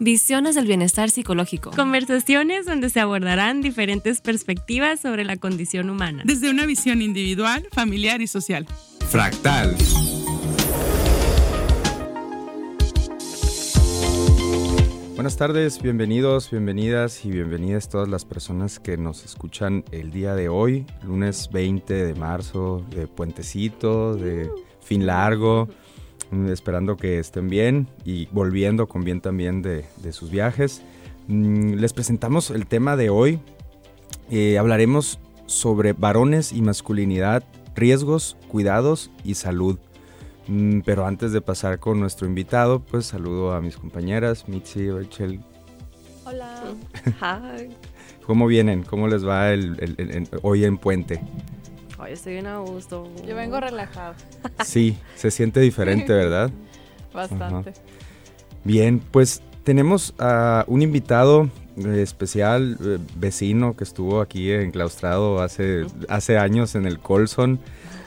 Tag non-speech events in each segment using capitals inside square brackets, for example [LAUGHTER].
Visiones del bienestar psicológico. Conversaciones donde se abordarán diferentes perspectivas sobre la condición humana. Desde una visión individual, familiar y social. Fractal. Buenas tardes, bienvenidos, bienvenidas y bienvenidas todas las personas que nos escuchan el día de hoy, lunes 20 de marzo, de puentecito, de fin largo, esperando que estén bien y volviendo con bien también de, sus viajes. Mm, les presentamos el tema de hoy. Eh, hablaremos sobre varones y masculinidad, riesgos, cuidados y salud. Mm, pero antes de pasar con nuestro invitado, pues saludo a mis compañeras, Mitzi, Rachel. Hola. [LAUGHS] Hi. ¿Cómo vienen? ¿Cómo les va hoy en Puente? Hoy estoy bien a gusto. Yo vengo relajado. Sí, se siente diferente, ¿verdad? [LAUGHS] Bastante. Bien, pues tenemos a un invitado especial, eh, vecino que estuvo aquí enclaustrado hace, hace años en el Colson.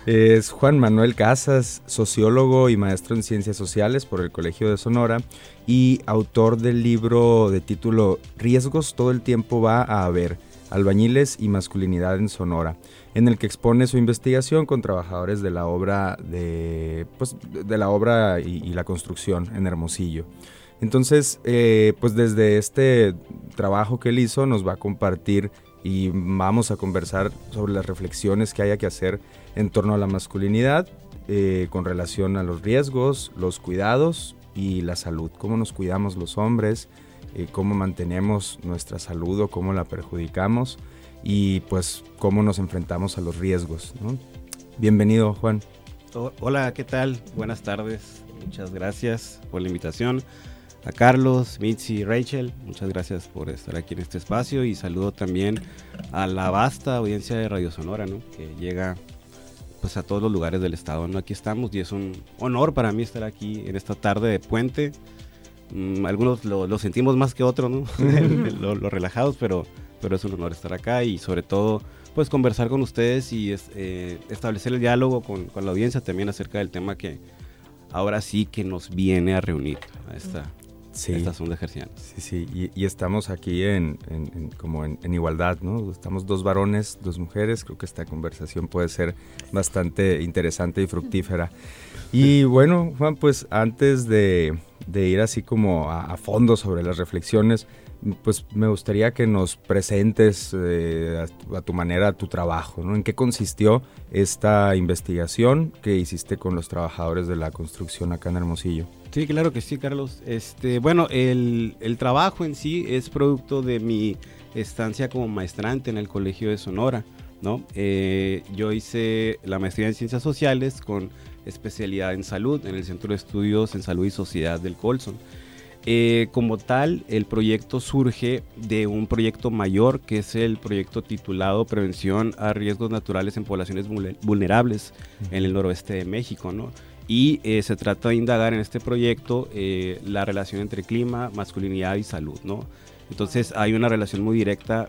Es Juan Manuel Casas, sociólogo y maestro en ciencias sociales por el Colegio de Sonora y autor del libro de título Riesgos todo el tiempo va a haber, albañiles y masculinidad en Sonora, en el que expone su investigación con trabajadores de la obra de, pues, de la obra y, la construcción en Hermosillo. Entonces, eh, pues desde este trabajo que él hizo nos va a compartir y vamos a conversar sobre las reflexiones que haya que hacer en torno a la masculinidad eh, con relación a los riesgos, los cuidados y la salud. Cómo nos cuidamos los hombres, eh, cómo mantenemos nuestra salud o cómo la perjudicamos y pues cómo nos enfrentamos a los riesgos. Bienvenido, Juan. Hola, ¿qué tal? Buenas tardes. Muchas gracias por la invitación a Carlos, Mitzi, Rachel. Muchas gracias por estar aquí en este espacio y saludo también a la vasta audiencia de Radio Sonora, ¿no? que llega pues a todos los lugares del estado. ¿no? Aquí estamos y es un honor para mí estar aquí en esta tarde de puente. Mm, algunos lo, sentimos más que otros, ¿no? [LAUGHS] [LAUGHS] los relajados, pero, pero es un honor estar acá y sobre todo pues conversar con ustedes y eh, establecer el diálogo con, con, la audiencia también acerca del tema que ahora sí que nos viene a reunir a esta, Sí. Estas son de. Sí, sí, y, estamos aquí en, como en, igualdad, ¿no? Estamos dos varones, dos mujeres, creo que esta conversación puede ser bastante interesante y fructífera. Y [LAUGHS] bueno, Juan, pues antes de, ir así como a, fondo sobre las reflexiones, pues me gustaría que nos presentes eh, a, tu manera tu trabajo, ¿no? ¿En qué consistió esta investigación que hiciste con los trabajadores de la construcción acá en Hermosillo? Sí, claro que sí, Carlos. Este, bueno, el, trabajo en sí es producto de mi estancia como maestrante en el Colegio de Sonora, ¿no? Eh, yo hice la maestría en Ciencias Sociales con especialidad en salud en el Centro de Estudios en Salud y Sociedad del Colson. Eh, como tal, el proyecto surge de un proyecto mayor que es el proyecto titulado Prevención a Riesgos Naturales en Poblaciones Vulnerables en el noroeste de México, ¿no? Y eh, se trata de indagar en este proyecto eh, la relación entre clima, masculinidad y salud, ¿no? Entonces hay una relación muy directa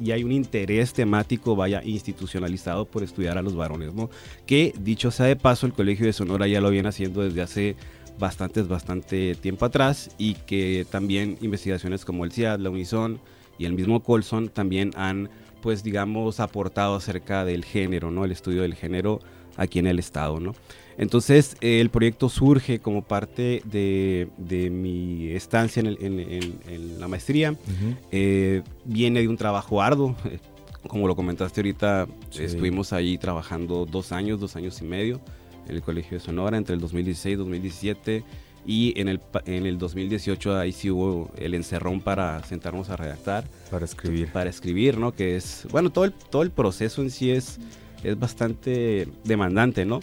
y hay un interés temático, vaya, institucionalizado por estudiar a los varones, ¿no? Que dicho sea de paso, el Colegio de Sonora ya lo viene haciendo desde hace bastante, bastante tiempo atrás y que también investigaciones como el CIAD, la Unison y el mismo Colson también han, pues digamos, aportado acerca del género, ¿no? El estudio del género aquí en el estado, ¿no? Entonces, el proyecto surge como parte de, de mi estancia en, en, la maestría. Eh, viene de un trabajo arduo. Como lo comentaste ahorita, estuvimos ahí trabajando dos años, dos años y medio en el Colegio de Sonora entre el 2016 y 2017 y en el, en el 2018 ahí sí hubo el encerrón para sentarnos a redactar. Para escribir. Para escribir, ¿no? Que es, bueno, todo el, todo el proceso en sí es, es bastante demandante, ¿no?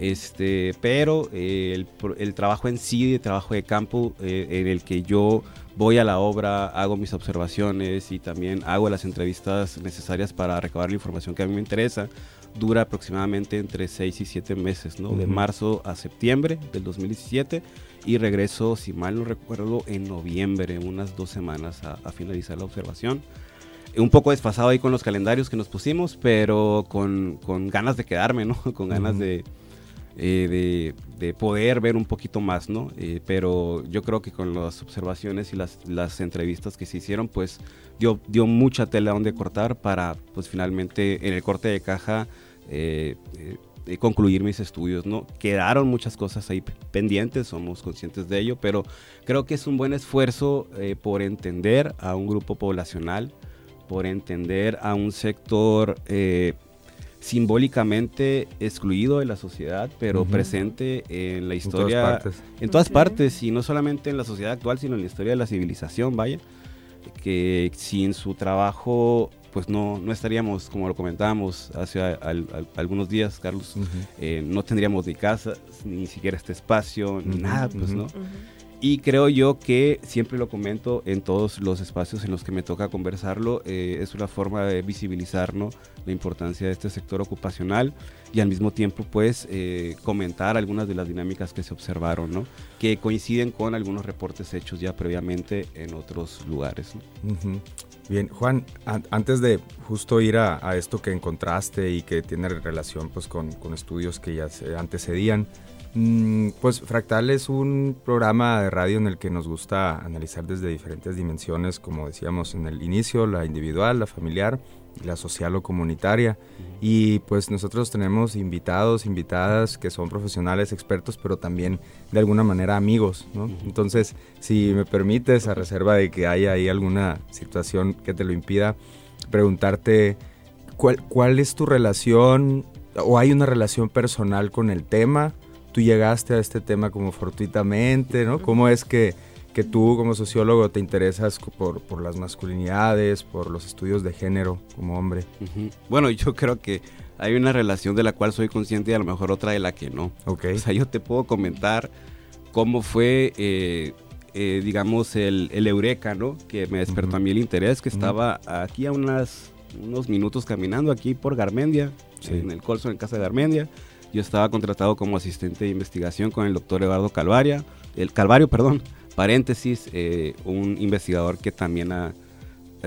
Este, pero eh, el, el, trabajo en sí, el trabajo de campo eh, en el que yo voy a la obra, hago mis observaciones y también hago las entrevistas necesarias para recabar la información que a mí me interesa, dura aproximadamente entre 6 y 7 meses, ¿no? De marzo a septiembre del 2017 y regreso, si mal no recuerdo, en noviembre, unas dos semanas a, finalizar la observación. Un poco desfasado ahí con los calendarios que nos pusimos, pero con, con ganas de quedarme, ¿no? [LAUGHS] Con ganas de, de, de, poder ver un poquito más, ¿no? pero yo creo que con las observaciones y las, las entrevistas que se hicieron, pues dio, dio mucha tela donde cortar para, pues finalmente en el corte de caja concluir mis estudios, ¿no? Quedaron muchas cosas ahí pendientes, somos conscientes de ello, pero creo que es un buen esfuerzo eh, por entender a un grupo poblacional, por entender a un sector eh, simbólicamente excluido de la sociedad, pero presente en la historia, en todas partes, en todas partes y no solamente en la sociedad actual, sino en la historia de la civilización, vaya, que sin su trabajo pues no, no estaríamos, como lo comentábamos hace algunos días, Carlos, eh, no tendríamos ni casa, ni siquiera este espacio, ni nada, pues, ¿no? Y creo yo que siempre lo comento en todos los espacios en los que me toca conversarlo, eh, es una forma de visibilizar la importancia de este sector ocupacional y al mismo tiempo pues eh, comentar algunas de las dinámicas que se observaron, ¿no? que coinciden con algunos reportes hechos ya previamente en otros lugares. Bien, Juan, antes de justo ir a, esto que encontraste y que tiene relación pues, con, con estudios que ya se antecedían, pues Fractal es un programa de radio en el que nos gusta analizar desde diferentes dimensiones, como decíamos en el inicio, la individual, la familiar la social o comunitaria. Y pues nosotros tenemos invitados, invitadas que son profesionales, expertos, pero también de alguna manera amigos, ¿no? Entonces, si me permites, a reserva de que haya ahí alguna situación que te lo impida, preguntarte cuál, cuál es tu relación o hay una relación personal con el tema. Tú llegaste a este tema como fortuitamente, ¿no? ¿Cómo es que que tú como sociólogo te interesas por, por, las masculinidades, por los estudios de género como hombre. Bueno, yo creo que hay una relación de la cual soy consciente y a lo mejor otra de la que no. Okay. O sea, yo te puedo comentar cómo fue, eh, eh, digamos, el, el, eureka, ¿no? Que me despertó a mí el interés, que estaba aquí a unas, unos minutos caminando aquí por Garmendia, en el Colson, en casa de Garmendia. Yo estaba contratado como asistente de investigación con el doctor Eduardo Calvaria, el Calvario, perdón, paréntesis, eh, un investigador que también ha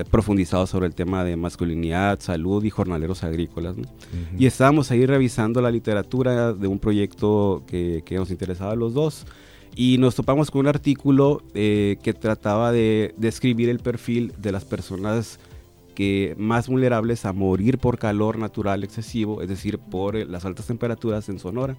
profundizado sobre el tema de masculinidad, salud y jornaleros agrícolas. Y estábamos ahí revisando la literatura de un proyecto que, nos interesaba a los dos y nos topamos con un artículo eh, que trataba de describir el perfil de las personas que más vulnerables a morir por calor natural excesivo, es decir, por las altas temperaturas en Sonora.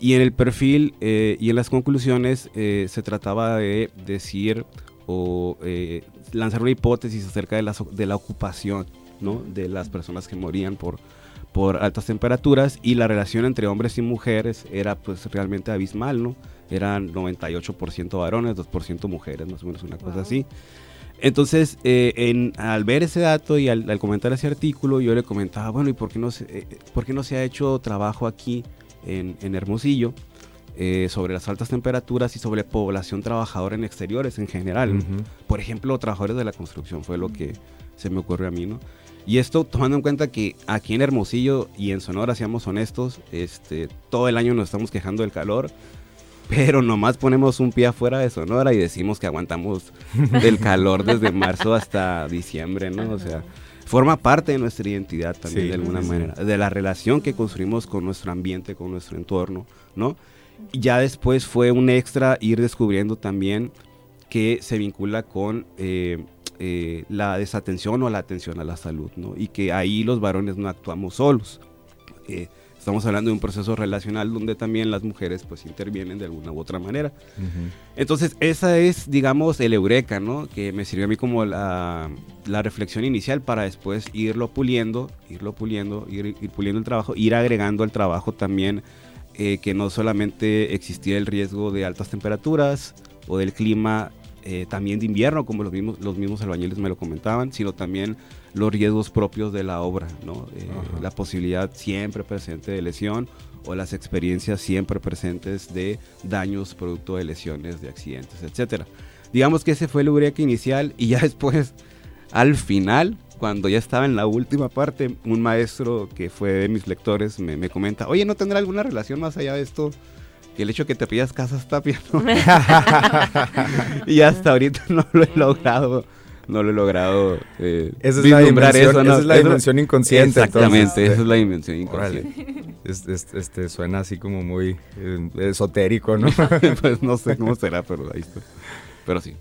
Y en el perfil eh, y en las conclusiones eh, se trataba de decir o eh, lanzar una hipótesis acerca de la, de la ocupación ¿no? de las personas que morían por, por altas temperaturas y la relación entre hombres y mujeres era pues realmente abismal, ¿no? Eran 98% varones, 2% mujeres, más o menos una cosa así. Entonces, en, al ver ese dato y al, comentar ese artículo, yo le comentaba, bueno, ¿y por qué no se, por qué no se ha hecho trabajo aquí en, Hermosillo eh, sobre las altas temperaturas y sobre población trabajadora en exteriores en general. Por ejemplo, trabajadores de la construcción fue lo que se me ocurrió a mí, ¿no? Y esto tomando en cuenta que aquí en Hermosillo y en Sonora, seamos honestos, este, todo el año nos estamos quejando del calor, pero nomás ponemos un pie afuera de Sonora y decimos que aguantamos del calor desde marzo hasta diciembre, ¿no? O sea, forma parte de nuestra identidad también de alguna manera, de la relación que construimos con nuestro ambiente, con nuestro entorno, ¿no? Y ya después fue un extra ir descubriendo también que se vincula con eh, eh, la desatención o la atención a la salud, ¿no? Y que ahí los varones no actuamos solos. Eh, Estamos hablando de un proceso relacional donde también las mujeres pues intervienen de alguna u otra manera. Entonces, esa es, digamos, el eureka, ¿no? Que me sirvió a mí como la, la reflexión inicial para después irlo puliendo, irlo puliendo, ir, puliendo el trabajo, ir agregando al trabajo también eh, que no solamente existía el riesgo de altas temperaturas o del clima eh, también de invierno, como los mismos, los mismos albañiles me lo comentaban, sino también los riesgos propios de la obra, ¿no? Eh, la posibilidad siempre presente de lesión o las experiencias siempre presentes de daños producto de lesiones, de accidentes, etcétera. Digamos que ese fue el eureka inicial y ya [LAUGHS] después, al final, cuando ya estaba en la última parte, un maestro que fue de mis lectores me, me comenta, oye, ¿no tendrá alguna relación más allá de esto? que el hecho de que te pillas casas tapia, ¿no? [LAUGHS] [LAUGHS] y hasta ahorita no lo he logrado no lo he logrado eh, esa es la dimensión, Esa es la dimensión inconsciente. Exactamente, esa es la dimensión inconsciente. este suena así como muy eh, esotérico, ¿no? [LAUGHS] pues no sé cómo será, pero ahí está. Pero sí.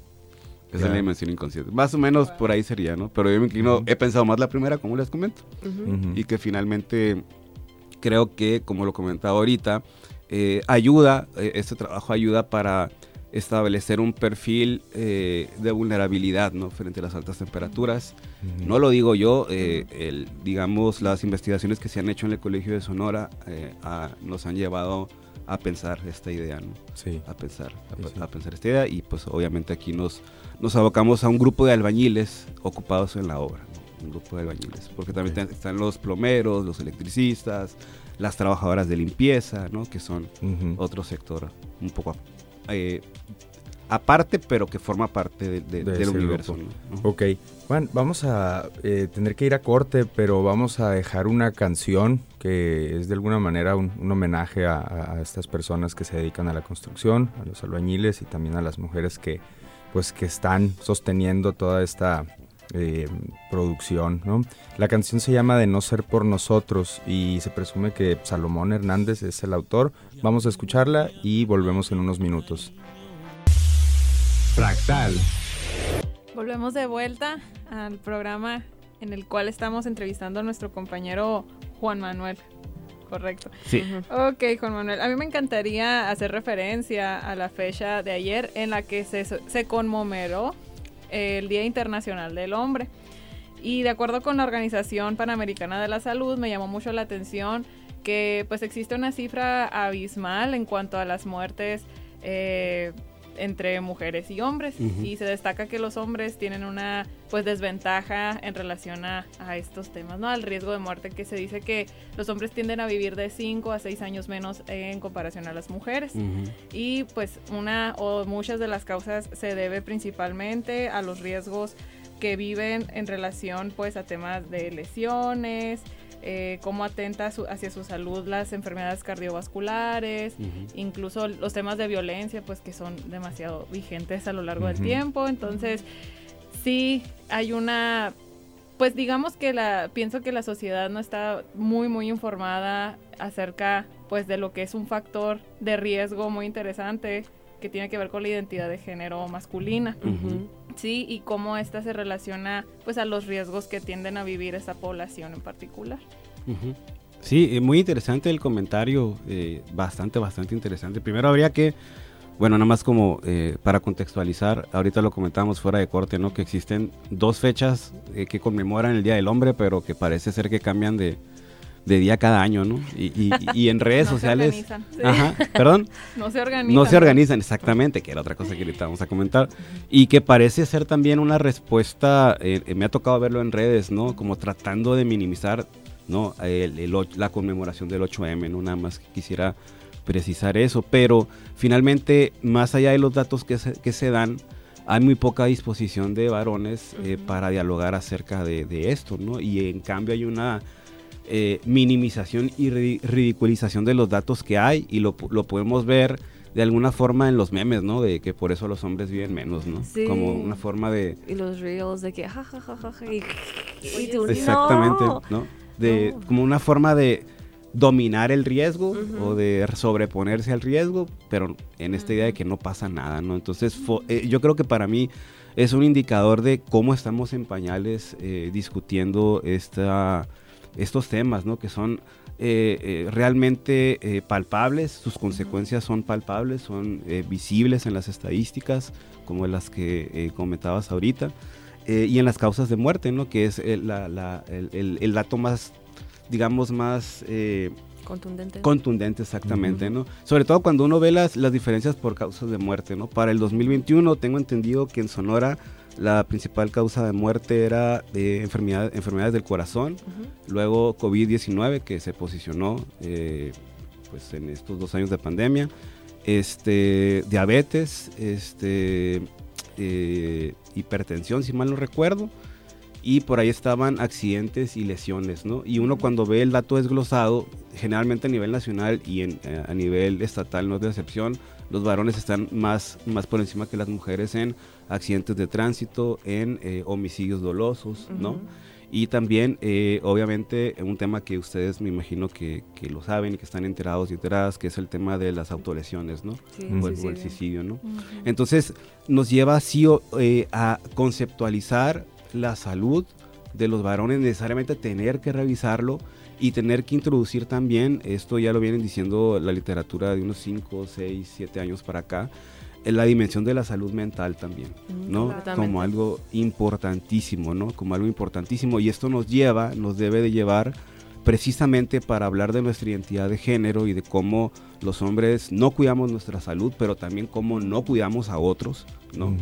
Esa es la dimensión inconsciente. Más o menos por ahí sería, ¿no? Pero yo me inclino, he pensado más la primera, como les comento. Y que finalmente creo que, como lo comentaba ahorita, eh, ayuda, eh, este trabajo ayuda para establecer un perfil eh, de vulnerabilidad ¿no? frente a las altas temperaturas. No lo digo yo, el, digamos, las investigaciones que se han hecho en el Colegio de Sonora nos han llevado a pensar esta idea, ¿no? Sí. A pensar, a, pensar esta idea y pues obviamente aquí nos, nos abocamos a un grupo de albañiles ocupados en la obra, un grupo de albañiles, porque también están los plomeros, los electricistas, las trabajadoras de limpieza, ¿no? Que son otro sector un poco eh, aparte, pero que forma parte del universo. Ok, Juan, vamos a eh, tener que ir a corte, pero vamos a dejar una canción que es de alguna manera un, homenaje a, estas personas que se dedican a la construcción, a los albañiles y también a las mujeres que, pues, que están sosteniendo toda esta eh, producción. ¿no? La canción se llama De no ser por nosotros y se presume que Salomón Hernández es el autor. Vamos a escucharla y volvemos en unos minutos. Fractal. Volvemos de vuelta al programa en el cual estamos entrevistando a nuestro compañero Juan Manuel. Correcto. Sí. Ok, Juan Manuel. A mí me encantaría hacer referencia a la fecha de ayer en la que se, se conmemoró el Día Internacional del Hombre. Y de acuerdo con la Organización Panamericana de la Salud, me llamó mucho la atención que pues existe una cifra abismal en cuanto a las muertes eh, entre mujeres y hombres y se destaca que los hombres tienen una pues desventaja en relación a, estos temas, ¿no? Al riesgo de muerte que se dice que los hombres tienden a vivir de 5 a 6 años menos en comparación a las mujeres. Y pues una o muchas de las causas se debe principalmente a los riesgos que viven en relación pues a temas de lesiones, eh, cómo atenta hacia su salud las enfermedades cardiovasculares, incluso los temas de violencia, pues que son demasiado vigentes a lo largo del tiempo. Entonces, sí hay una, pues digamos que la, pienso que la sociedad no está muy, muy informada acerca, pues, de lo que es un factor de riesgo muy interesante que tiene que ver con la identidad de género masculina. Sí, y cómo esta se relaciona pues a los riesgos que tienden a vivir esa población en particular. Sí, eh, muy interesante el comentario, eh, bastante, bastante interesante. Primero habría que, bueno, nada más como eh, para contextualizar, ahorita lo comentábamos fuera de corte, ¿no? Que existen dos fechas que conmemoran el Día del Hombre, pero que parece ser que cambian de, de día cada año, ¿no? Y, y, en [LAUGHS] redes sociales... Ajá, perdón. [LAUGHS] No se organizan. No se organizan, exactamente, que era otra cosa que ahorita vamos a comentar. Y que parece ser también una respuesta, eh, eh, me ha tocado verlo en redes, ¿no? Como tratando de minimizar, ¿no? la conmemoración del 8M, ¿no? Nada más quisiera precisar eso, pero finalmente, más allá de los datos que se, que se dan, hay muy poca disposición de varones eh, para dialogar acerca de, de esto, ¿no? Y en cambio hay una eh, minimización y ridiculización de los datos que hay y lo, lo, podemos ver de alguna forma en los memes, ¿no? De que por eso los hombres viven menos, ¿no? Como una forma de... Y los reels de que Exactamente, ¿no? De, Como una forma de dominar el riesgo o de sobreponerse al riesgo, pero en esta idea de que no pasa nada, ¿no? Entonces, eh, yo creo que para mí es un indicador de cómo estamos en pañales eh, discutiendo esta estos temas, ¿no? Que son eh, eh, realmente eh, palpables, sus consecuencias son palpables, son visibles en las estadísticas, como las que comentabas ahorita, y en las causas de muerte, ¿no? Que es el, dato más, digamos, más... Contundente. Contundente, exactamente, ¿no? Sobre todo cuando uno ve las, las diferencias por causas de muerte, ¿no? Para el 2021 tengo entendido que en Sonora la principal causa de muerte era de enfermedad, enfermedades del corazón, luego COVID-19 que se posicionó eh, pues en estos dos años de pandemia, este, diabetes, este, eh, hipertensión si mal no recuerdo, y por ahí estaban accidentes y lesiones, ¿no? Y uno cuando ve el dato desglosado, generalmente a nivel nacional y en, eh, a nivel estatal no es de excepción, los varones están más, más por encima que las mujeres en accidentes de tránsito, en eh, homicidios dolosos, ¿no? Y también, eh, obviamente, un tema que ustedes me imagino que, que, lo saben y que están enterados y enteradas, que es el tema de las autolesiones, ¿no? Sí, o, el, o el suicidio, ¿no? Ujú. Entonces, nos lleva así eh, a conceptualizar la salud de los varones, necesariamente tener que revisarlo y tener que introducir también, esto ya lo vienen diciendo la literatura de unos 5, 6, 7 años para acá, la dimensión de la salud mental también, ¿no? completamente. Como algo importantísimo, ¿no? Como algo importantísimo. Y esto nos lleva, nos debe de llevar precisamente para hablar de nuestra identidad de género y de cómo los hombres no cuidamos nuestra salud, pero también cómo no cuidamos a otros, ¿no?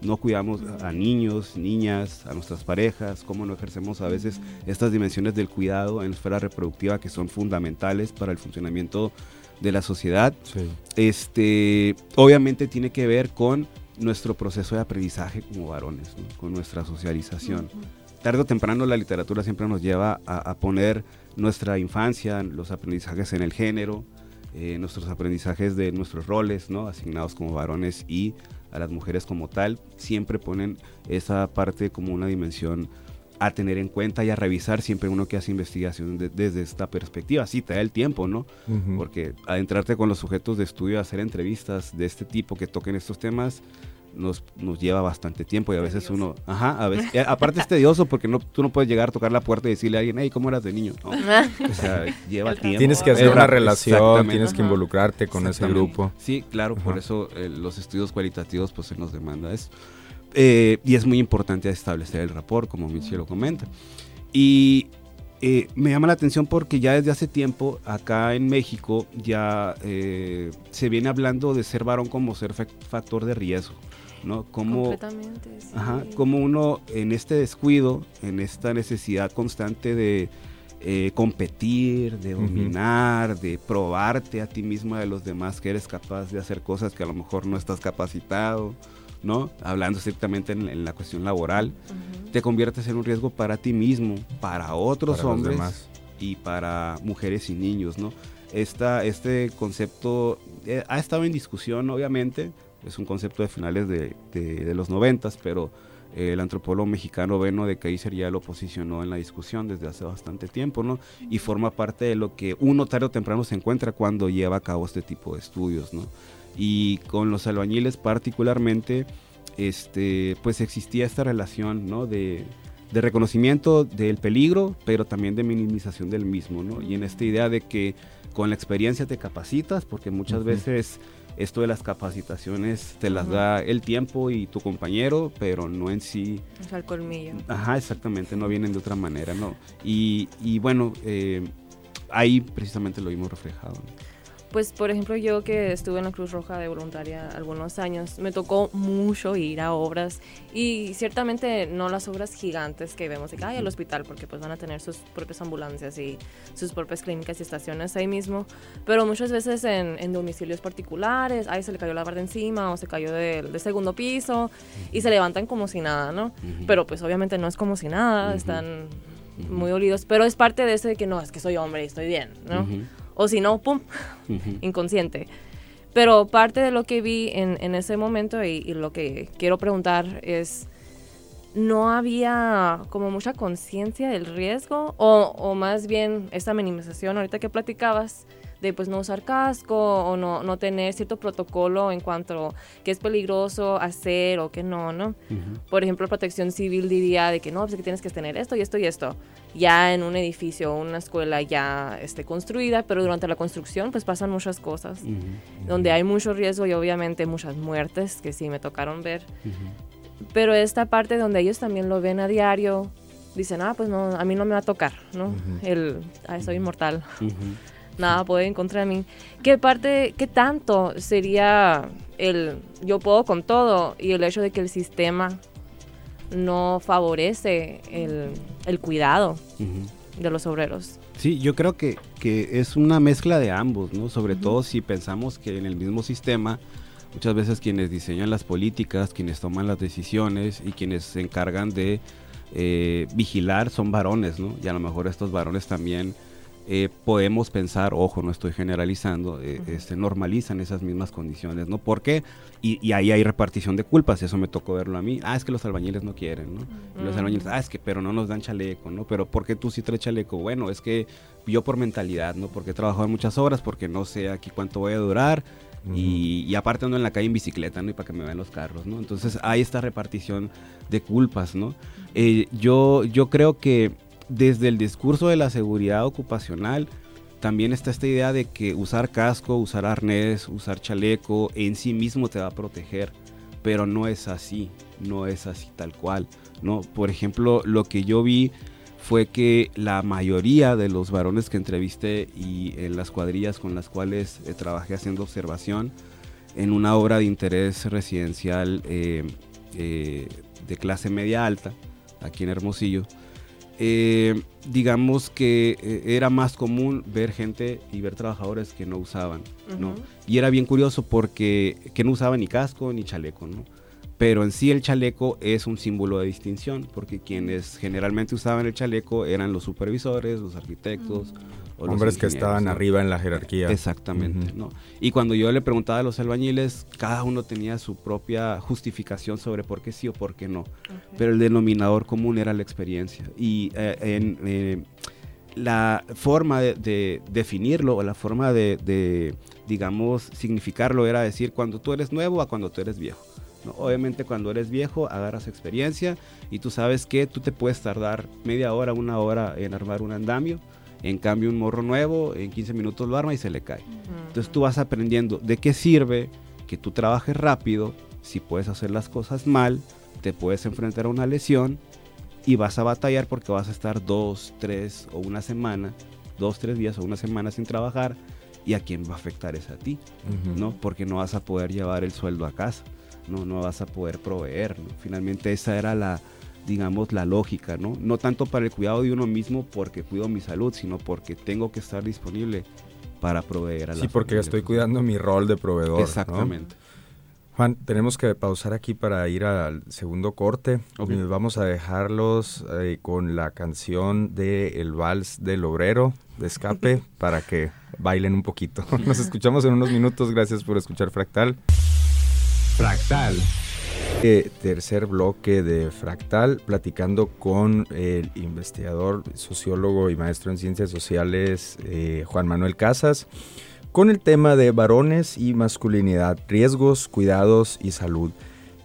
No cuidamos a niños, niñas, a nuestras parejas, cómo no ejercemos a veces estas dimensiones del cuidado en la esfera reproductiva que son fundamentales para el funcionamiento de la sociedad. Sí. Este, obviamente tiene que ver con nuestro proceso de aprendizaje como varones, ¿no? con nuestra socialización. Tarde o temprano la literatura siempre nos lleva a, a poner nuestra infancia, los aprendizajes en el género, eh, nuestros aprendizajes de nuestros roles, ¿no? asignados como varones y a las mujeres como tal, siempre ponen esa parte como una dimensión a tener en cuenta y a revisar siempre uno que hace investigación de- desde esta perspectiva. Sí, te da el tiempo, ¿no? Ujú. Porque adentrarte con los sujetos de estudio, hacer entrevistas de este tipo que toquen estos temas, nos, nos lleva bastante tiempo y a veces uno, ajá, a veces, eh, aparte es [LAUGHS] tedioso porque no, tú no puedes llegar a tocar la puerta y decirle a alguien, hey, ¿cómo eras de niño? No, o sea, [LAUGHS] lleva tiempo. Tienes que hacer Lleva- una relación, tienes que involucrarte con ese grupo. Sí, claro, por Ajá. eso eh, los estudios cualitativos pues se nos demanda eso. Eh, y es muy importante establecer el rapport, como Michi lo comenta. Y eh, me llama la atención porque ya desde hace tiempo acá en México ya eh, se viene hablando de ser varón como ser fac- factor de riesgo, ¿no? Como, Completamente, sí. Ajá, como uno en este descuido, en esta necesidad constante de eh, competir, de dominar, de probarte a ti mismo y a los demás que eres capaz de hacer cosas que a lo mejor no estás capacitado, ¿no? Hablando estrictamente en, en la cuestión laboral, Ujú. te conviertes en un riesgo para ti mismo, para otros para hombres y para mujeres y niños, ¿no? Esta, este concepto eh, ha estado en discusión, obviamente, es un concepto de finales de, de- de los noventas, pero eh, el antropólogo mexicano Beno de Kaiser ya lo posicionó en la discusión desde hace bastante tiempo, ¿no? Y forma parte de lo que uno tarde o temprano se encuentra cuando lleva a cabo este tipo de estudios, ¿no? Y con los albañiles particularmente, este, pues existía esta relación, ¿no? De, de reconocimiento del peligro, pero también de minimización del mismo, ¿no? Y en esta idea de que con la experiencia te capacitas, porque muchas Ujú. veces esto de las capacitaciones te las Ujú. da el tiempo y tu compañero, pero no en sí O sea, el colmillo. Ajá, exactamente, no vienen de otra manera, ¿no? Y, y bueno, eh, ahí precisamente lo vimos reflejado. ¿no? Pues, por ejemplo, yo que estuve en la Cruz Roja de voluntaria algunos años, me tocó mucho ir a obras y ciertamente no las obras gigantes que vemos de que hay al hospital, porque pues van a tener sus propias ambulancias y sus propias clínicas y estaciones ahí mismo, pero muchas veces en, en domicilios particulares, ay, se le cayó la barda encima o se cayó del segundo piso y se levantan como si nada, ¿no? Pero pues obviamente no es como si nada, están muy dolidos, pero es parte de ese de que no, es que soy hombre y estoy bien, ¿no? O si no, pum, inconsciente. Pero parte de lo que vi en, en ese momento y, y lo que quiero preguntar es, ¿no había como mucha conciencia del riesgo? O, o más bien esta minimización ahorita que platicabas de pues no usar casco o no, no tener cierto protocolo en cuanto a qué es peligroso hacer o qué no, ¿no? Por ejemplo, protección civil diría de que no, pues que tienes que tener esto y esto y esto. Ya en un edificio o una escuela ya esté construida, pero durante la construcción pues pasan muchas cosas. Donde hay mucho riesgo y obviamente muchas muertes que sí me tocaron ver. Pero esta parte donde ellos también lo ven a diario, dicen, ah, pues no, a mí no me va a tocar, ¿no? El, ah, soy inmortal. Nada puede en contra mí. ¿Qué parte, qué tanto sería el yo puedo con todo y el hecho de que el sistema no favorece el, el cuidado de los obreros? Sí, yo creo que, que es una mezcla de ambos, ¿no? Sobre todo si pensamos que en el mismo sistema, muchas veces quienes diseñan las políticas, quienes toman las decisiones y quienes se encargan de eh, vigilar son varones, ¿no? Y a lo mejor estos varones también eh, podemos pensar, ojo, no estoy generalizando, eh, este, normalizan esas mismas condiciones, ¿no? ¿Por qué? Y, ahí hay repartición de culpas, eso me tocó verlo a mí. Ah, es que los albañiles no quieren, ¿no? Los albañiles, ah, es que, pero no nos dan chaleco, ¿no? Pero ¿por qué tú sí traes chaleco? Bueno, es que yo por mentalidad, ¿no? Porque he trabajado muchas horas, porque no sé aquí cuánto voy a durar. y, aparte ando en la calle en bicicleta, ¿no? Y para que me vean los carros, ¿no? Entonces hay esta repartición de culpas, ¿no? Eh, yo, yo creo que desde el discurso de la seguridad ocupacional, también está esta idea de que usar casco, usar arnés, usar chaleco en sí mismo te va a proteger, pero no es así, no es así tal cual, ¿no? Por ejemplo, lo que yo vi fue que la mayoría de los varones que entrevisté y en las cuadrillas con las cuales eh, trabajé haciendo observación en una obra de interés residencial eh, eh, de clase media alta, aquí en Hermosillo, eh, digamos que eh, era más común ver gente y ver trabajadores que no usaban, ¿no? Y era bien curioso porque que no usaban ni casco ni chaleco, ¿no? Pero en sí el chaleco es un símbolo de distinción, porque quienes generalmente usaban el chaleco eran los supervisores, los arquitectos, Hombres que estaban arriba en la jerarquía. Exactamente, ¿no? Y cuando yo le preguntaba a los albañiles, cada uno tenía su propia justificación sobre por qué sí o por qué no. Pero el denominador común era la experiencia. Y eh, en, eh, la forma de, definirlo o la forma de, digamos, significarlo era decir cuando tú eres nuevo a cuando tú eres viejo. Obviamente cuando eres viejo agarras experiencia y tú sabes que tú te puedes tardar media hora, una hora en armar un andamio. En cambio, un morro nuevo, en 15 minutos lo arma y se le cae. Entonces tú vas aprendiendo de qué sirve que tú trabajes rápido, si puedes hacer las cosas mal, te puedes enfrentar a una lesión y vas a batallar porque vas a estar dos, tres o una semana, dos, tres días o una semana sin trabajar y a quién va a afectar es a ti, ¿no? Porque no vas a poder llevar el sueldo a casa, no, no vas a poder proveer, Finalmente esa era la, digamos, la lógica, ¿no? No tanto para el cuidado de uno mismo porque cuido mi salud, sino porque tengo que estar disponible para proveer a la Sí, porque estoy cuidando mi rol de proveedor. Exactamente. Juan, tenemos que pausar aquí para ir al segundo corte. Vamos a dejarlos eh, con la canción de El Vals del Obrero de Escape [LAUGHS] para que bailen un poquito. [LAUGHS] Nos escuchamos en unos minutos. Gracias por escuchar Fractal. Fractal tercer bloque de Fractal, platicando con el investigador, sociólogo y maestro en ciencias sociales eh, Juan Manuel Casas, con el tema de varones y masculinidad, riesgos, cuidados y salud.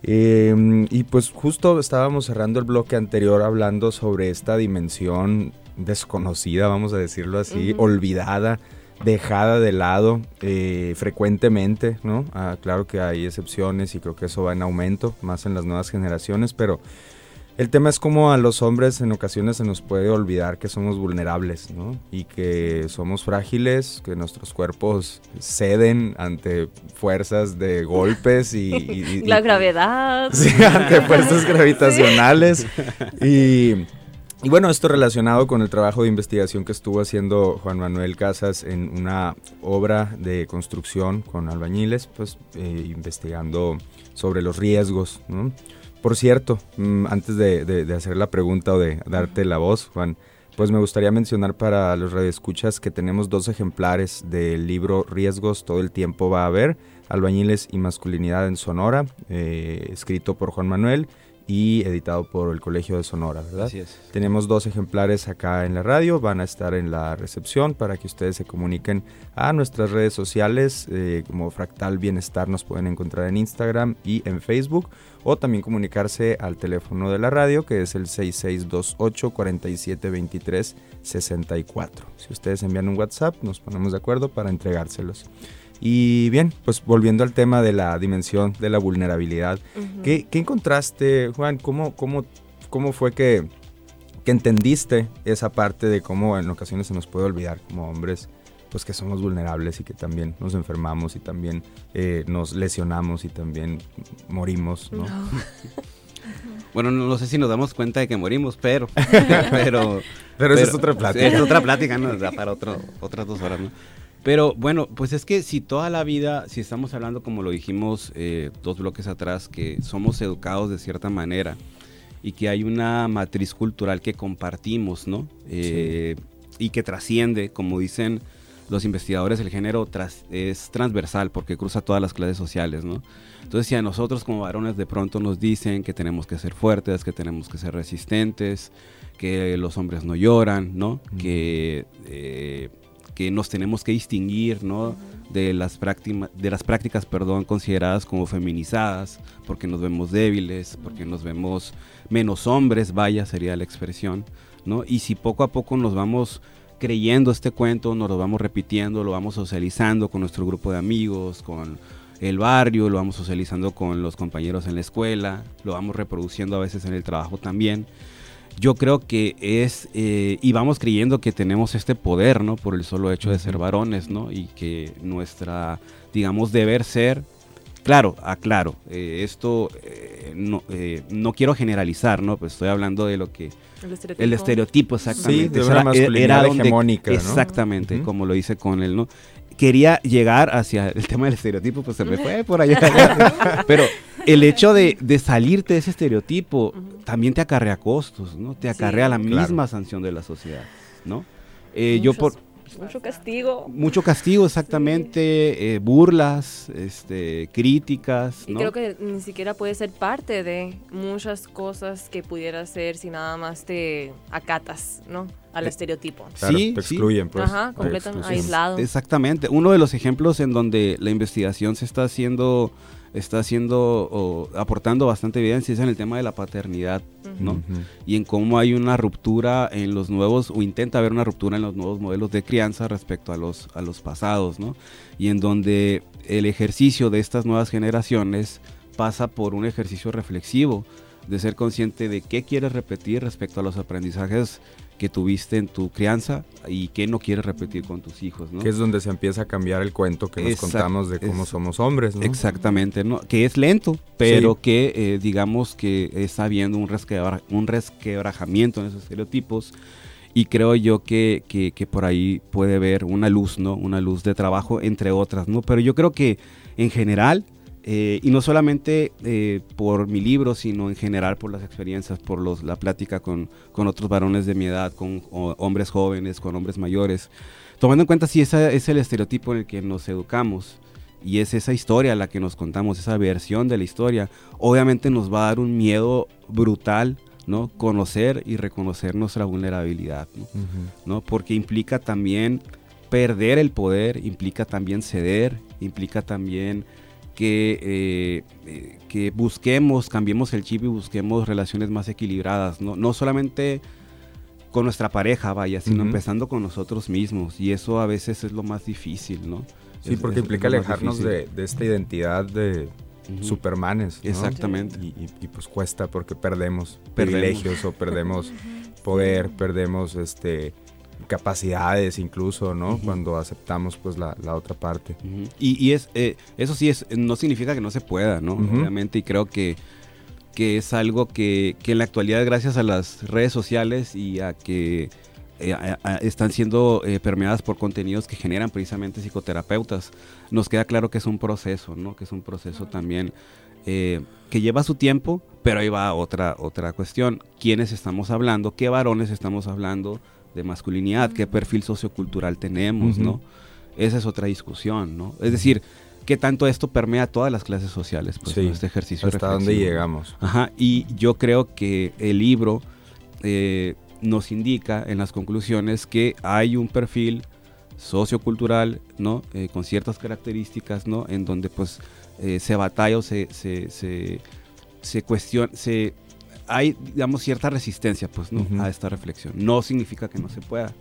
Em, y pues justo estábamos cerrando el bloque anterior hablando sobre esta dimensión desconocida, vamos a decirlo así, olvidada dejada de lado eh, frecuentemente, ¿no? Ah, claro que hay excepciones y creo que eso va en aumento, más en las nuevas generaciones, pero el tema es como a los hombres en ocasiones se nos puede olvidar que somos vulnerables, ¿no? Y que somos frágiles, que nuestros cuerpos ceden ante fuerzas de golpes y... [LAUGHS] La gravedad. [LAUGHS] Sí, ante fuerzas gravitacionales. [LAUGHS] Y y bueno, esto relacionado con el trabajo de investigación que estuvo haciendo Juan Manuel Casas en una obra de construcción con albañiles, pues eh, investigando sobre los riesgos. Por cierto, mm, antes de, hacer la pregunta o de darte la voz, Juan, pues me gustaría mencionar para los radioescuchas que tenemos dos ejemplares del libro Riesgos todo el tiempo va a haber, Albañiles y Masculinidad en Sonora, eh, escrito por Juan Manuel y editado por el Colegio de Sonora, ¿verdad? Así es. Tenemos dos ejemplares acá en la radio, van a estar en la recepción para que ustedes se comuniquen a nuestras redes sociales, eh, como Fractal Bienestar nos pueden encontrar en Instagram y en Facebook, o también comunicarse al teléfono de la radio que es el 6628 4723 64. Si ustedes envían un WhatsApp, nos ponemos de acuerdo para entregárselos. Y bien, pues volviendo al tema de la dimensión de la vulnerabilidad, ¿qué, encontraste, Juan? ¿Cómo, cómo, cómo fue que, que, entendiste esa parte de cómo en ocasiones se nos puede olvidar como hombres? pues que somos vulnerables y que también nos enfermamos y también eh, nos lesionamos y también morimos, ¿no? [LAUGHS] Bueno, no, sé si nos damos cuenta de que morimos, pero... [LAUGHS] pero, pero, esa es otra plática. Es otra plática, ¿no? Para otro, otras dos horas, ¿no? Pero bueno, pues es que si toda la vida, si estamos hablando como lo dijimos eh, dos bloques atrás, que somos educados de cierta manera y que hay una matriz cultural que compartimos, ¿no? Eh, y que trasciende, como dicen los investigadores, el género tras- es transversal porque cruza todas las clases sociales, ¿no? Entonces, si a nosotros como varones de pronto nos dicen que tenemos que ser fuertes, que tenemos que ser resistentes, que los hombres no lloran, ¿no? Que, eh, que nos tenemos que distinguir, ¿no? De las, práctima- de las prácticas, perdón, consideradas como feminizadas, porque nos vemos débiles, porque nos vemos menos hombres, vaya, sería la expresión, ¿no? Y si poco a poco nos vamos creyendo este cuento, nos lo vamos repitiendo, lo vamos socializando con nuestro grupo de amigos, con el barrio, lo vamos socializando con los compañeros en la escuela, lo vamos reproduciendo a veces en el trabajo también. Yo creo que es, eh, y vamos creyendo que tenemos este poder, ¿no? Por el solo hecho de ser varones, ¿no? Y que nuestra, digamos, deber ser, claro, aclaro, eh, esto eh, no, eh, no quiero generalizar, ¿no? Pues estoy hablando de lo que El estereotipo. el estereotipo, exactamente. Sí, de una era- donde- hegemónica, ¿no? Exactamente, Ujú. como lo dice con él, ¿no? Quería llegar hacia el tema del estereotipo, pues se me [LAUGHS] fue por allá. Pero el hecho de, de salirte de ese estereotipo también te acarrea costos, ¿no? Te acarrea la Claro. misma sanción de la sociedad, ¿no? Eh, yo por Mucho castigo. mucho castigo, exactamente, eh, burlas, este, críticas, Y ¿no? creo que ni siquiera puede ser parte de muchas cosas que pudiera ser si nada más te acatas, ¿no? Al Eh, estereotipo. Claro, Sí, te sí. excluyen, pues. Ajá, te completamente aislado. Exactamente. Uno de los ejemplos en donde la investigación se está haciendo, está haciendo o aportando bastante evidencia es en el tema de la paternidad, ¿no? Y en cómo hay una ruptura en los nuevos, o intenta haber una ruptura en los nuevos modelos de crianza respecto a los, a los pasados, ¿no? Y en donde el ejercicio de estas nuevas generaciones pasa por un ejercicio reflexivo, de ser consciente de qué quieres repetir respecto a los aprendizajes que tuviste en tu crianza y qué no quieres repetir con tus hijos, ¿no? Que es donde se empieza a cambiar el cuento que nos Exact- contamos de cómo somos hombres, ¿no? Exactamente, ¿no? Que es lento, pero Sí. que eh, digamos que está habiendo un, resquebra- un resquebrajamiento en esos estereotipos y creo yo que, que- que por ahí puede haber una luz, ¿no? Una luz de trabajo, entre otras, ¿no? Pero yo creo que en general, eh, y no solamente eh, por mi libro, sino en general por las experiencias, por los, la plática con, con otros varones de mi edad, con o- hombres jóvenes, con hombres mayores, tomando en cuenta si ese es el estereotipo en el que nos educamos y es esa historia la que nos contamos, esa versión de la historia, obviamente nos va a dar un miedo brutal, ¿no? Conocer y reconocer nuestra vulnerabilidad, ¿no? Ujú. ¿no? Porque implica también perder el poder, implica también ceder, implica también que, eh, eh, que busquemos, cambiemos el chip y busquemos relaciones más equilibradas, ¿no? No solamente con nuestra pareja, vaya, sino empezando con nosotros mismos. Y eso a veces es lo más difícil, ¿no? Sí, Es- porque es- implica alejarnos de, de esta identidad de supermanes. ¿no? Exactamente. Y, y- y, pues cuesta porque perdemos, Perdemos. privilegios o perdemos [LAUGHS] poder, perdemos este capacidades incluso, ¿no? Cuando aceptamos pues la, la otra parte. Y, y es, eh, eso sí, es, no significa que no se pueda, ¿no? Ujú. Obviamente, y creo que, que es algo que, que en la actualidad, gracias a las redes sociales y a que eh, a- a- están siendo eh, permeadas por contenidos que generan precisamente psicoterapeutas, nos queda claro que es un proceso, ¿no? Que es un proceso también eh, que lleva su tiempo, pero ahí va otra, otra cuestión. ¿Quiénes estamos hablando? ¿Qué varones estamos hablando de masculinidad? ¿Qué perfil sociocultural tenemos, no? Esa es otra discusión, ¿no? Es decir, ¿qué tanto esto permea todas las clases sociales? Pues Sí, ¿no? este ejercicio ¿Hasta dónde llegamos? Ajá, y yo creo que el libro eh, nos indica en las conclusiones que hay un perfil sociocultural, ¿no? Eh, con ciertas características, ¿no? En donde pues eh, se batalla o se, se, se, se cuestiona, se, hay, digamos, cierta resistencia, pues, ¿no? A esta reflexión. No significa que no se pueda,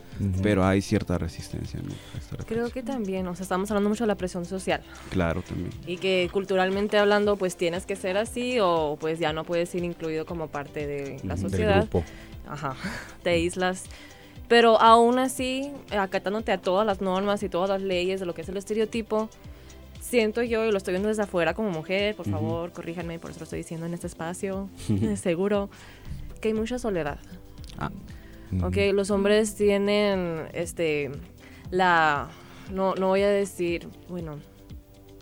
pero hay cierta resistencia, ¿no? A esta Creo que también, o sea, estamos hablando mucho de la presión social Claro, también. y que culturalmente hablando, pues tienes que ser así o pues ya no puedes ser incluido como parte de la Ujú. Del sociedad. grupo. Ajá, [LAUGHS] te aíslas. Pero aún así, acatándote a todas las normas y todas las leyes de lo que es el estereotipo, siento yo, y lo estoy viendo desde afuera como mujer, por favor, corríjanme, por eso lo estoy diciendo en este espacio, [LAUGHS] seguro, que hay mucha soledad. Ujú. Ok, los hombres tienen este la no, no voy a decir, bueno,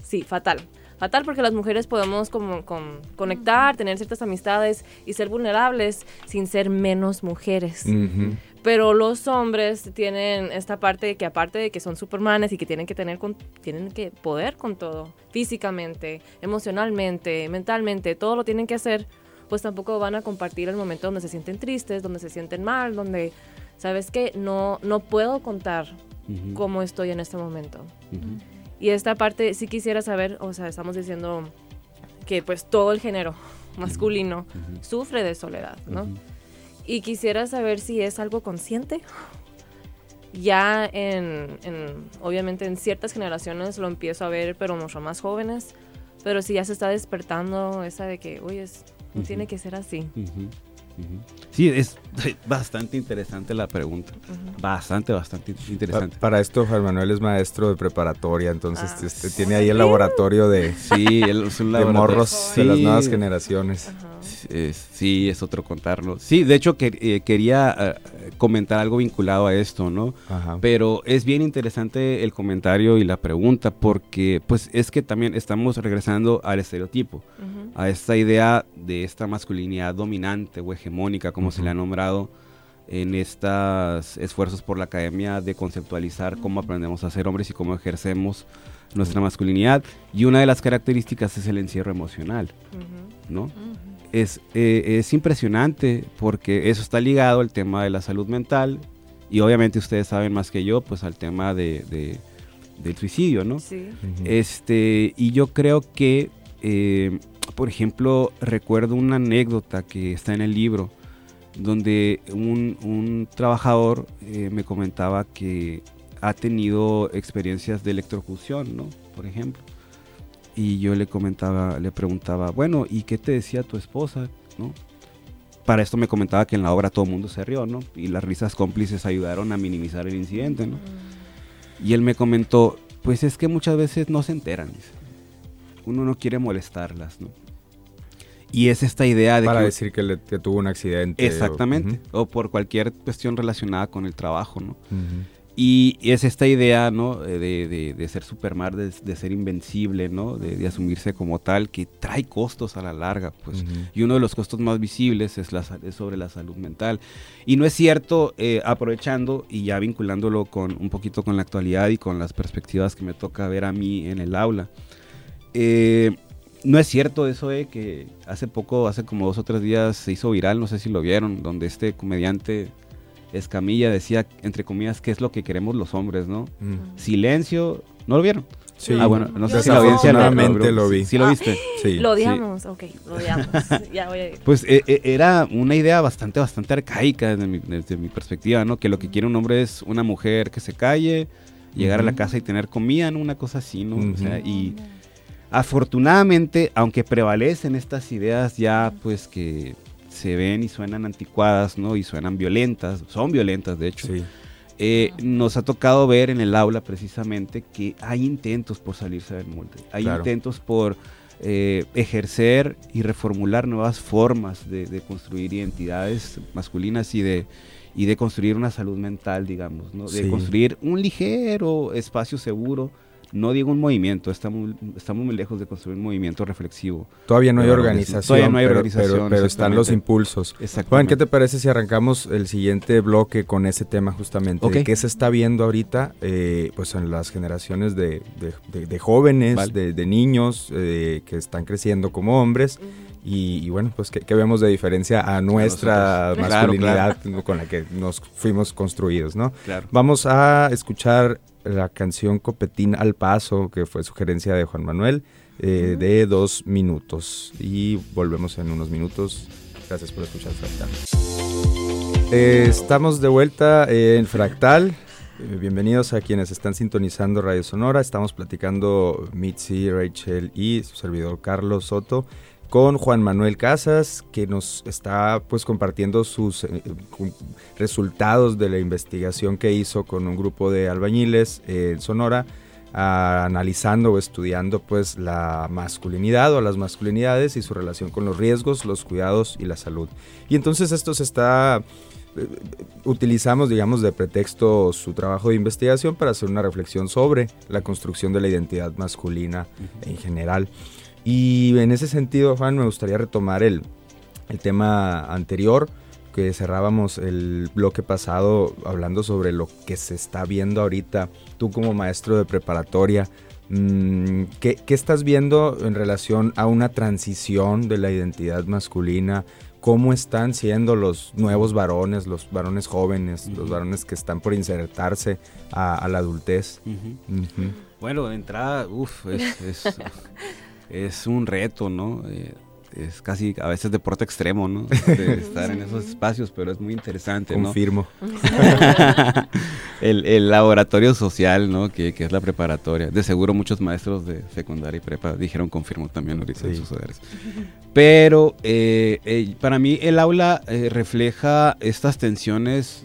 sí, fatal. fatal porque las mujeres podemos como, con- conectar, tener ciertas amistades y ser vulnerables sin ser menos mujeres. Ujú. Pero los hombres tienen esta parte de que aparte de que son supermanes y que tienen que tener con- tienen que poder con todo, físicamente, emocionalmente, mentalmente, todo lo tienen que hacer, pues tampoco van a compartir el momento donde se sienten tristes, donde se sienten mal, donde sabes que no no puedo contar cómo estoy en este momento. Y esta parte sí quisiera saber, o sea, estamos diciendo que pues todo el género masculino sufre de soledad, ¿no? Y quisiera saber si es algo consciente. Ya en, en- obviamente en ciertas generaciones lo empiezo a ver, pero mucho más jóvenes. Pero si ya se está despertando esa de que, oye, es- no tiene que ser así. Sí, es [LAUGHS] bastante interesante la pregunta. Bastante, bastante Pa- interesante. para esto, Juan Manuel es maestro de preparatoria, entonces Ah. este, tiene ahí el laboratorio de, [LAUGHS] Sí, es un de laboratorio. morros de las nuevas generaciones. Es- sí, es otro contarlo. Sí, de hecho que, eh, quería eh, comentar algo vinculado a esto, ¿no? Ajá. Pero es bien interesante el comentario y la pregunta porque pues es que también estamos regresando al estereotipo, a esta idea de esta masculinidad dominante o hegemónica, como se le ha nombrado en estos esfuerzos por la academia de conceptualizar cómo aprendemos a ser hombres y cómo ejercemos nuestra masculinidad. Y una de las características es el encierro emocional. ¿no? Es, eh, es impresionante porque eso está ligado al tema de la salud mental y obviamente ustedes saben más que yo, pues al tema de, de- del suicidio, ¿no? Sí. Este, y yo creo que, eh, por ejemplo, recuerdo una anécdota que está en el libro, donde un, un trabajador eh, me comentaba que ha tenido experiencias de electrocución, ¿no? Por ejemplo. Y yo le comentaba, le preguntaba, bueno, ¿y qué te decía tu esposa? ¿No? Para esto me comentaba que en la obra todo el mundo se rió, ¿no? Y las risas cómplices ayudaron a minimizar el incidente, ¿no? Y él me comentó, pues es que muchas veces no se enteran, dice. Uno no quiere molestarlas, ¿no? Y es esta idea de Para que... decir que, le- que tuvo un accidente. o- Exactamente. O por cualquier cuestión relacionada con el trabajo, ¿no? Ujú. Y es esta idea, ¿no? Eh, De, de- de ser Superman, de, de ser invencible, ¿no? De, asumirse como tal, que trae costos a la larga, pues. Y uno de los costos más visibles es, la, es sobre la salud mental. Y no es cierto, eh, aprovechando y ya vinculándolo con un poquito con la actualidad y con las perspectivas que me toca ver a mí en el aula. eh, no es cierto eso de que hace poco, hace como dos o tres días se hizo viral, no sé si lo vieron, donde este comediante Escamilla decía, entre comillas, qué es lo que queremos los hombres, ¿no? Mm. Silencio, ¿no lo vieron? Sí. Ah, bueno, no sé si la audiencia lo- Desafortunadamente lo vi. ¿Sí lo viste? Sí. Lo [GASPS] odiamos, ok, lo odiamos. [LAUGHS] ya voy a ir. Pues eh, eh, era una idea bastante, bastante arcaica desde mi, desde mi perspectiva, ¿no? Que lo que quiere un hombre es una mujer que se calle, llegar a la casa y tener comida, ¿no? Una cosa así, ¿no? O sea, y afortunadamente, aunque prevalecen estas ideas ya, pues que se ven y suenan anticuadas, ¿no? Y suenan violentas, son violentas, de hecho. Sí. Eh, nos ha tocado ver en el aula precisamente que hay intentos por salirse del molde, hay Claro. intentos por eh, ejercer y reformular nuevas formas de, de construir identidades masculinas y de, y de construir una salud mental, digamos, ¿no? de Sí. construir un ligero espacio seguro. No digo un movimiento, estamos, estamos muy lejos de construir un movimiento reflexivo. Todavía no hay Pero organización. todavía no hay pero- organización, Pero, pero están los impulsos. Juan, Exactamente. ¿qué te parece si arrancamos el siguiente bloque con ese tema justamente? Ok. de ¿Qué se está viendo ahorita eh, pues en las generaciones de, de- de- de jóvenes, Vale. de, de niños eh, que están creciendo como hombres? Y, y bueno, pues ¿qué, qué vemos de diferencia a nuestra nosotros. Claro, masculinidad con la que nos fuimos construidos, ¿no? Claro. Vamos a escuchar la canción Copetín al Paso, que fue sugerencia de Juan Manuel, eh, de dos minutos. Y volvemos en unos minutos. Gracias por escuchar Fractal. Eh, estamos de vuelta en Fractal. Eh, bienvenidos a quienes están sintonizando Radio Sonora. Estamos platicando Mitzi, Rachel y su servidor Carlos Soto con Juan Manuel Casas, que nos está pues compartiendo sus eh, resultados de la investigación que hizo con un grupo de albañiles eh, en Sonora, analizando o estudiando pues la masculinidad o las masculinidades y su relación con los riesgos, los cuidados y la salud. Y entonces esto se está eh, utilizamos, digamos, de pretexto su trabajo de investigación para hacer una reflexión sobre la construcción de la identidad masculina en general. Y en ese sentido, Juan, me gustaría retomar el, el tema anterior, que cerrábamos el bloque pasado hablando sobre lo que se está viendo ahorita, tú como maestro de preparatoria, mm, ¿qué, qué estás viendo en relación a una transición de la identidad masculina? ¿Cómo están siendo los nuevos varones, los varones jóvenes, los varones que están por insertarse a, a la adultez? Ujú. Bueno, de entrada, uff, es, es, [LAUGHS] es un reto, ¿no? Eh, es casi a veces deporte extremo, ¿no? [LAUGHS] De estar en esos espacios, pero es muy interesante, ¿no? Confirmo. [LAUGHS] el, el laboratorio social, ¿no? Que, que es la preparatoria. De seguro muchos maestros de secundaria y prepa dijeron confirmo también ahorita en Sí. sus hogares. Pero eh, eh, para mí el aula eh, refleja estas tensiones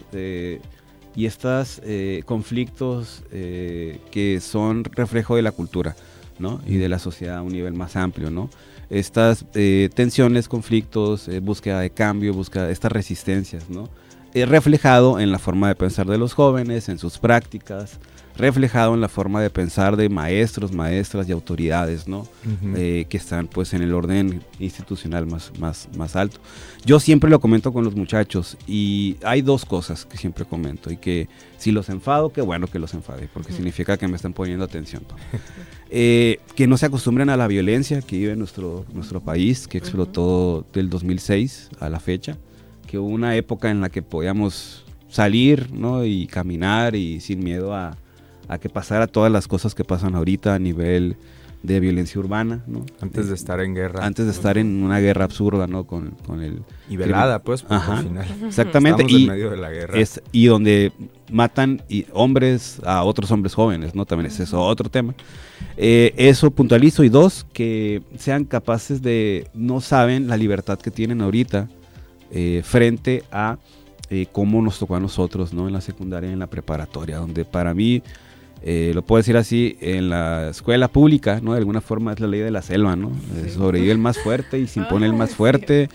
y estos conflictos que son reflejo de la cultura, ¿no? Y de la sociedad a un nivel más amplio, ¿no? Estas eh, tensiones, conflictos, eh, búsqueda de cambio, búsqueda de estas resistencias, ¿no? Eh, reflejado en la forma de pensar de los jóvenes, en sus prácticas, reflejado en la forma de pensar de maestros, maestras y autoridades, ¿no? Ujú. Eh, que están pues en el orden institucional más, más, más alto. Yo siempre lo comento con los muchachos y hay dos cosas que siempre comento y que si los enfado, qué bueno que los enfade, porque significa que me están poniendo atención. [LAUGHS] Eh, que no se acostumbren a la violencia que vive nuestro, nuestro país, que explotó del 2006 a la fecha, que hubo una época en la que podíamos salir ¿no? y caminar y sin miedo a, a que pasara todas las cosas que pasan ahorita a nivel de violencia urbana, ¿no? Antes de estar en guerra. antes de estar en una guerra absurda, ¿no? Con, con el y velada, pues, Ajá. al final. exactamente Estamos y en medio de la guerra. es y donde matan y hombres a otros hombres jóvenes, ¿no? También es eso otro tema. Eh, eso puntualizo y dos que sean capaces de no saben la libertad que tienen ahorita eh, frente a eh, cómo nos tocó a nosotros, ¿no? En la secundaria en la preparatoria, donde para mí eh, lo puedo decir así, en la escuela pública, ¿no? De alguna forma es la ley de la selva, ¿no? Eh, sobrevive el más fuerte y se impone el Ah, más sí. fuerte.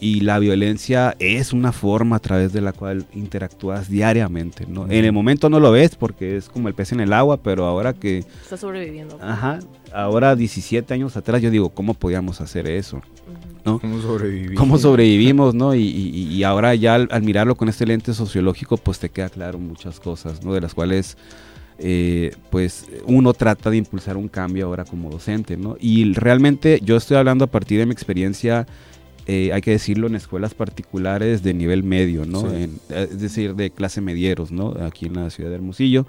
Y la violencia es una forma a través de la cual interactúas diariamente, ¿no? En el momento no lo ves porque es como el pez en el agua, pero ahora que, Está sobreviviendo. ajá, ahora 17 años atrás yo digo, ¿cómo podíamos hacer eso? ¿No? ¿Cómo sobrevivir? cómo sobrevivimos, ¿no? Y, y- y ahora ya al, al mirarlo con este lente sociológico, pues te queda claro muchas cosas, ¿no? De las cuales, eh, pues, uno trata de impulsar un cambio ahora como docente, ¿no? Y realmente yo estoy hablando a partir de mi experiencia, eh, hay que decirlo, en escuelas particulares de nivel medio, ¿no? Sí. En- eh, es decir, de clase medieros, ¿no? Aquí en la ciudad de Hermosillo.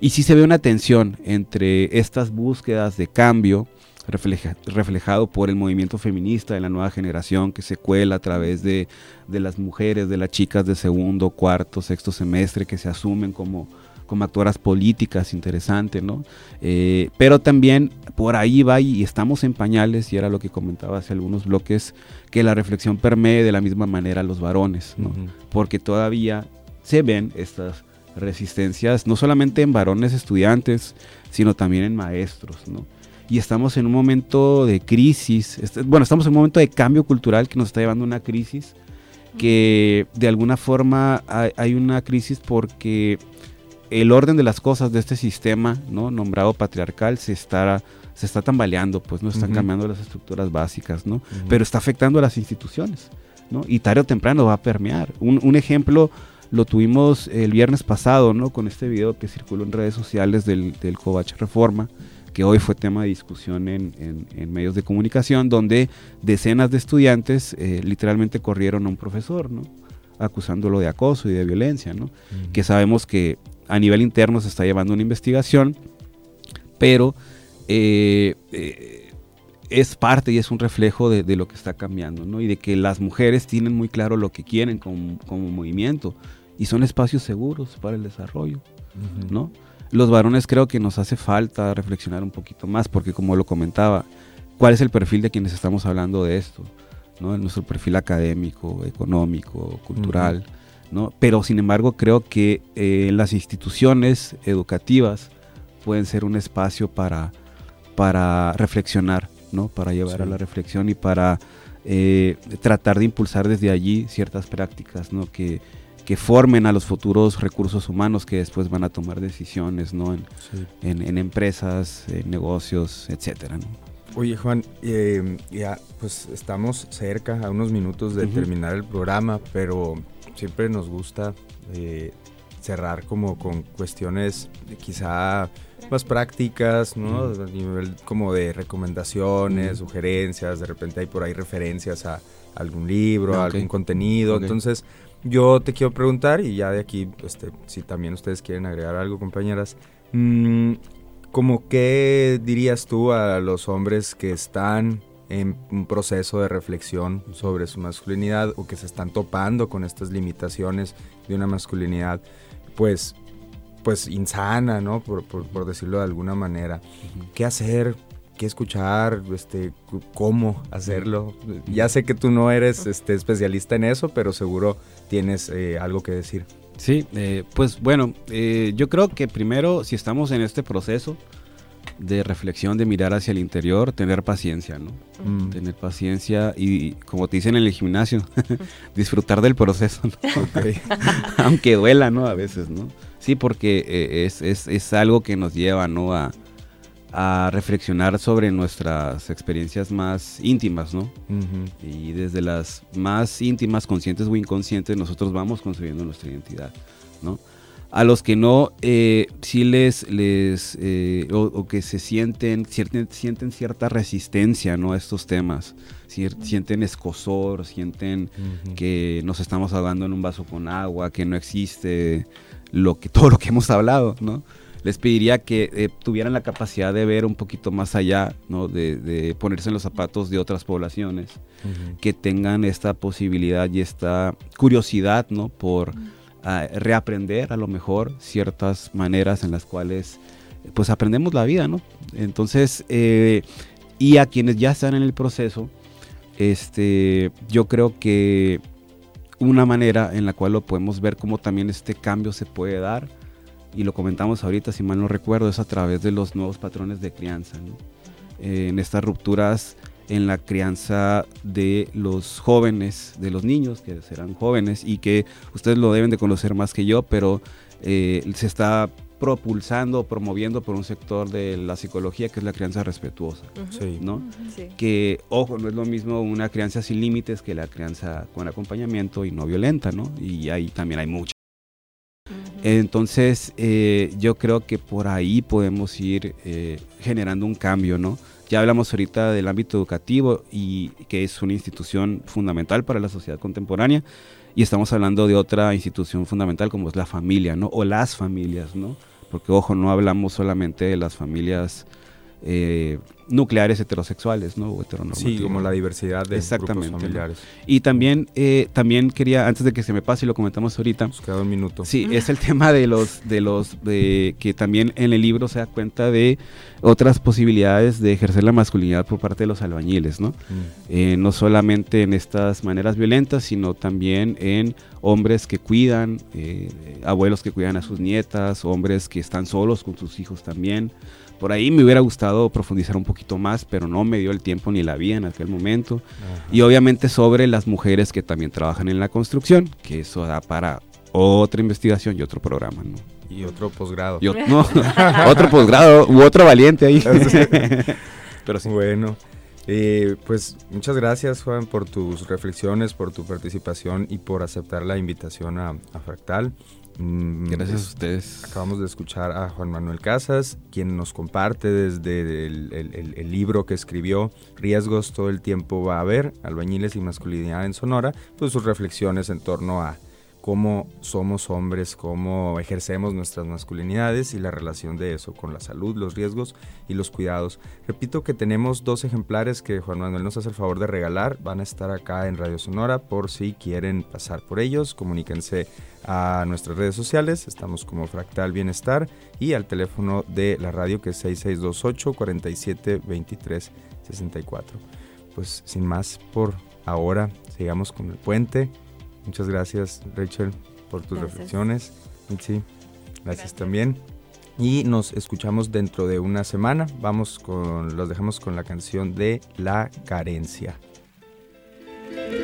Y sí se ve una tensión entre estas búsquedas de cambio, refleja- reflejado por el movimiento feminista de la nueva generación que se cuela a través de, de las mujeres, de las chicas de segundo, cuarto, sexto semestre que se asumen como, como actoras políticas, interesante, ¿no? Eh, pero también por ahí va y estamos en pañales, y era lo que comentaba hace algunos bloques, que la reflexión permee de la misma manera a los varones, ¿no? Ujú. porque todavía se ven estas resistencias, no solamente en varones estudiantes, sino también en maestros, ¿no? Y estamos en un momento de crisis, este- bueno, estamos en un momento de cambio cultural que nos está llevando a una crisis, que de alguna forma hay una crisis porque el orden de las cosas de este sistema, ¿no? Nombrado patriarcal, se está, se está tambaleando, pues no están cambiando las estructuras básicas, ¿no? Pero está afectando a las instituciones, ¿no? Y tarde o temprano va a permear. Un, un ejemplo lo tuvimos el viernes pasado, ¿no? Con este video que circuló en redes sociales del, del Covach Reforma, que hoy fue tema de discusión en, en- en medios de comunicación, donde decenas de estudiantes eh, literalmente corrieron a un profesor, ¿no? Acusándolo de acoso y de violencia, ¿no? Que sabemos que a nivel interno se está llevando una investigación, pero eh, eh, es parte y es un reflejo de, de lo que está cambiando, ¿no? Y de que las mujeres tienen muy claro lo que quieren como, como movimiento y son espacios seguros para el desarrollo. ¿no? Los varones creo que nos hace falta reflexionar un poquito más, porque como lo comentaba, ¿cuál es el perfil de quienes estamos hablando de esto? ¿no? Nuestro perfil académico, económico, cultural, ¿no? Pero sin embargo creo que eh, las instituciones educativas pueden ser un espacio para, para reflexionar, ¿no? Para llevar a la reflexión y para eh, tratar de impulsar desde allí ciertas prácticas, ¿no? Que, que formen a los futuros recursos humanos que después van a tomar decisiones ¿no? en, Sí. en- en empresas, en negocios, etcétera. ¿no? Oye Juan, eh, ya pues estamos cerca, a unos minutos de terminar el programa, pero siempre nos gusta eh, cerrar como con cuestiones quizá más prácticas, ¿no? A nivel como de recomendaciones, sugerencias, de repente hay por ahí referencias a algún libro, a Ah, algún contenido, entonces yo te quiero preguntar y ya de aquí, este, si también ustedes quieren agregar algo, compañeras, mm, ¿Como qué dirías tú a los hombres que están en un proceso de reflexión sobre su masculinidad o que se están topando con estas limitaciones de una masculinidad, pues, pues insana, ¿no? Por, por- por decirlo de alguna manera. ¿Qué hacer? ¿Qué escuchar? Este, ¿Cómo hacerlo? Ya sé que tú no eres este, especialista en eso, pero seguro tienes eh, algo que decir. Sí, eh, pues bueno, eh, yo creo que primero, si estamos en este proceso de reflexión, de mirar hacia el interior, tener paciencia, ¿no? Mm. Tener paciencia y, como te dicen en el gimnasio, [LAUGHS] disfrutar del proceso, ¿no? [LAUGHS] [LAUGHS] aunque duela, ¿no? A veces, ¿no? Sí, porque eh, es, es- es algo que nos lleva, ¿no? A, a reflexionar sobre nuestras experiencias más íntimas, ¿no? Y desde las más íntimas, conscientes o inconscientes, nosotros vamos construyendo nuestra identidad, ¿no? A los que no, eh, sí les, les eh, o, o que se sienten, sienten, sienten cierta resistencia, ¿no? A estos temas, sienten escosor, sienten que nos estamos ahogando en un vaso con agua, que no existe lo que, [LAUGHS] todo lo que hemos hablado, ¿no? Les pediría que eh, tuvieran la capacidad de ver un poquito más allá, ¿no? De, de ponerse en los zapatos de otras poblaciones, Ujú. que tengan esta posibilidad y esta curiosidad, ¿no? Por reaprender a lo mejor ciertas maneras en las cuales pues aprendemos la vida, ¿no? Entonces, eh, y a quienes ya están en el proceso, este, yo creo que una manera en la cual lo podemos ver cómo también este cambio se puede dar, y lo comentamos ahorita, si mal no recuerdo, es a través de los nuevos patrones de crianza, ¿no? Eh, en estas rupturas en la crianza de los jóvenes, de los niños que serán jóvenes y que ustedes lo deben de conocer más que yo, pero eh, se está propulsando, promoviendo por un sector de la psicología que es la crianza respetuosa. Sí. ¿no? Sí. que, ojo, no es lo mismo una crianza sin límites que la crianza con acompañamiento y no violenta, ¿no? Y ahí también hay mucha. Entonces, eh, yo creo que por ahí podemos ir eh, generando un cambio, ¿no? Ya hablamos ahorita del ámbito educativo y que es una institución fundamental para la sociedad contemporánea y estamos hablando de otra institución fundamental como es la familia, ¿no? O las familias, ¿no? Porque, ojo, no hablamos solamente de las familias eh, nucleares heterosexuales, ¿no? O Sí, como la diversidad de Exactamente, grupos ¿no? familiares. Y también, eh, también quería, antes de que se me pase y lo comentamos ahorita, Nos queda un minuto. Sí, es el tema de los, de los, de que también en el libro se da cuenta de otras posibilidades de ejercer la masculinidad por parte de los albañiles, ¿no? Mm. Eh, no solamente en estas maneras violentas, sino también en hombres que cuidan, eh, abuelos que cuidan a sus nietas, hombres que están solos con sus hijos también. Por ahí me hubiera gustado profundizar un poquito más, pero no me dio el tiempo ni la vida en aquel momento. Ajá. Y obviamente sobre las mujeres que también trabajan en la construcción, que eso da para otra investigación y otro programa, ¿no? Y otro posgrado. [LAUGHS] No, [LAUGHS] otro posgrado u otro valiente ahí. [LAUGHS] Pero sí. Bueno, eh, pues muchas gracias Juan por tus reflexiones, por tu participación y por aceptar la invitación a, a Fractal. Mm, Gracias a es- ustedes. Acabamos de escuchar a Juan Manuel Casas, quien nos comparte desde el- el libro que escribió, Riesgos todo el tiempo va a haber, albañiles y masculinidad en Sonora, pues sus reflexiones en torno a cómo somos hombres, cómo ejercemos nuestras masculinidades y la relación de eso con la salud, los riesgos y los cuidados. Repito que tenemos dos ejemplares que Juan Manuel nos hace el favor de regalar, van a estar acá en Radio Sonora por si quieren pasar por ellos, comuníquense a nuestras redes sociales, estamos como Fractal Bienestar y al teléfono de la radio que es 6628 47 23 64. Pues sin más por ahora, sigamos con el puente. Muchas gracias, Rachel, por tus reflexiones. Mitzi, gracias, gracias también. Y nos escuchamos dentro de una semana. Vamos con, los dejamos con la canción de La Carencia.